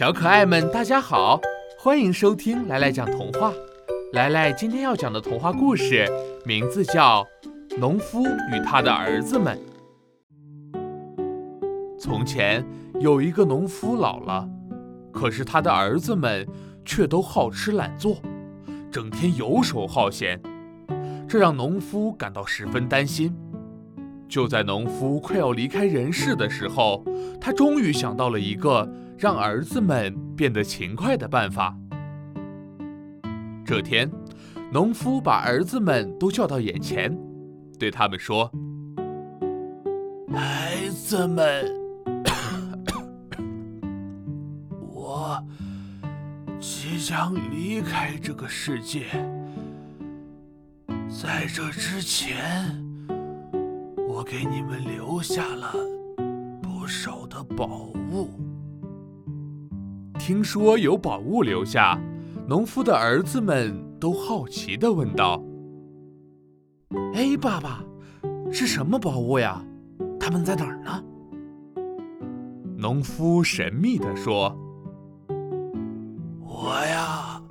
小可爱们，大家好，欢迎收听来来讲童话。来来今天要讲的童话故事名字叫《农夫与他的儿子们》。从前有一个农夫老了，可是他的儿子们却都好吃懒做，整天游手好闲，这让农夫感到十分担心。就在农夫快要离开人世的时候，他终于想到了一个让儿子们变得勤快的办法。这天，农夫把儿子们都叫到眼前，对他们说：“孩子们，我即将离开这个世界，在这之前。”我给你们留下了不少的宝物。听说有宝物留下，农夫的儿子们都好奇地问道：“哎，爸爸，是什么宝物呀？他们在哪儿呢？”农夫神秘地说：“我呀，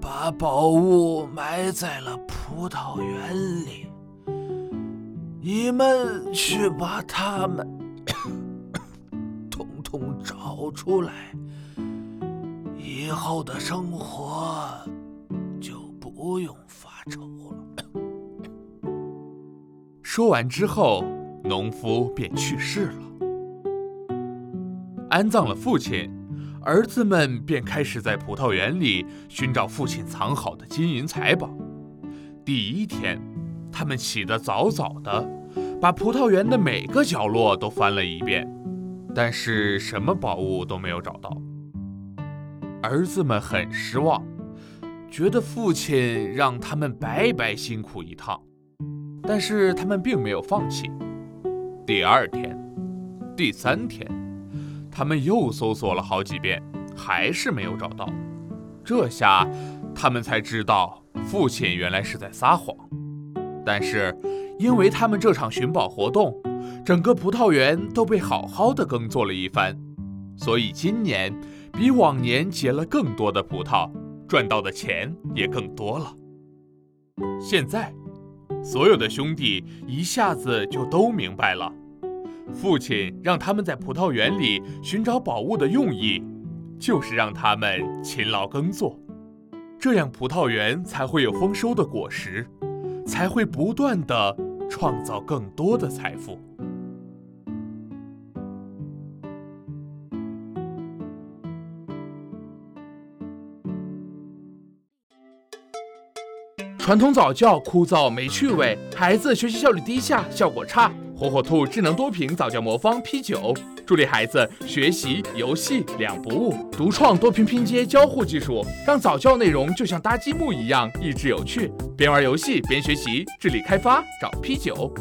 把宝物埋在了葡萄园里。”你们去把它们 统统找出来，以后的生活就不用发愁了。说完之后，农夫便去世了。安葬了父亲，儿子们便开始在葡萄园里寻找父亲藏好的金银财宝。第一天。他们起得早早的，把葡萄园的每个角落都翻了一遍，但是什么宝物都没有找到。儿子们很失望，觉得父亲让他们白白辛苦一趟。但是他们并没有放弃。第二天、第三天，他们又搜索了好几遍，还是没有找到。这下，他们才知道父亲原来是在撒谎。但是，因为他们这场寻宝活动，整个葡萄园都被好好的耕作了一番，所以今年比往年结了更多的葡萄，赚到的钱也更多了。现在，所有的兄弟一下子就都明白了，父亲让他们在葡萄园里寻找宝物的用意，就是让他们勤劳耕作，这样葡萄园才会有丰收的果实。才会不断的创造更多的财富。传统早教枯燥没趣味，孩子学习效率低下，效果差。火火兔智能多屏早教魔方 P 九，助力孩子学习游戏两不误。独创多屏拼接交互技术，让早教内容就像搭积木一样益智有趣。边玩游戏边学习，智力开发找 P 九。